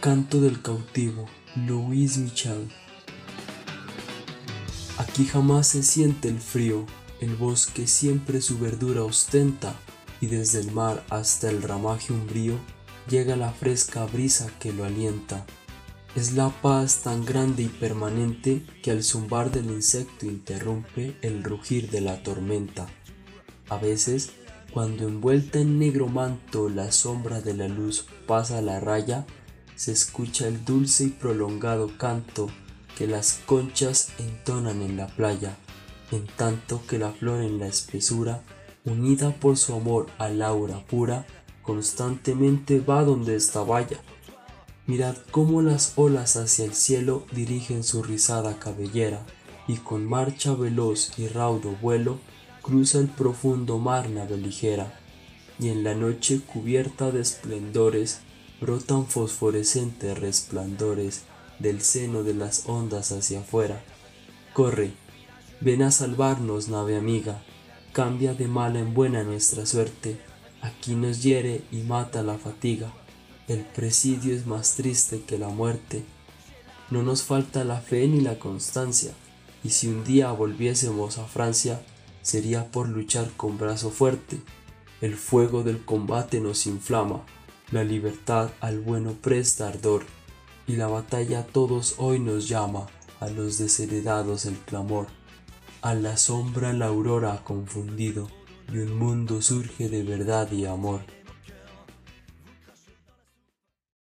Canto del cautivo, Louis Michel. Aquí jamás se siente el frío, el bosque siempre su verdura ostenta, y desde el mar hasta el ramaje umbrío llega la fresca brisa que lo alienta. Es la paz tan grande y permanente que al zumbar del insecto interrumpe el rugir de la tormenta. A veces, cuando envuelta en negro manto la sombra de la luz pasa la raya, se escucha el dulce y prolongado canto que las conchas entonan en la playa, en tanto que la flor en la espesura, unida por su amor al aura pura, constantemente va donde esta valla. Mirad cómo las olas hacia el cielo dirigen su rizada cabellera, y con marcha veloz y raudo vuelo cruza el profundo mar nave ligera, y en la noche cubierta de esplendores brotan fosforescentes resplandores del seno de las ondas hacia afuera. Corre, ven a salvarnos, nave amiga, cambia de mala en buena nuestra suerte, aquí nos hiere y mata la fatiga, el presidio es más triste que la muerte. No nos falta la fe ni la constancia, y si un día volviésemos a Francia, sería por luchar con brazo fuerte. El fuego del combate nos inflama, la libertad al bueno presta ardor, y la batalla a todos hoy nos llama, a los desheredados el clamor. A la sombra la aurora ha confundido, y un mundo surge de verdad y amor.